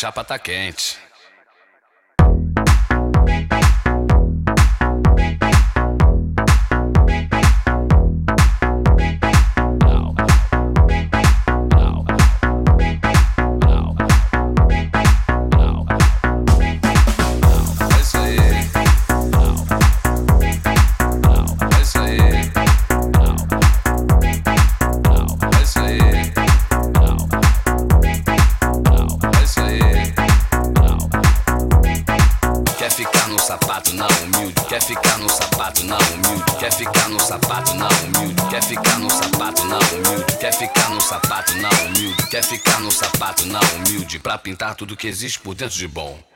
chapa tá quente. Tudo que existe por dentro de bom.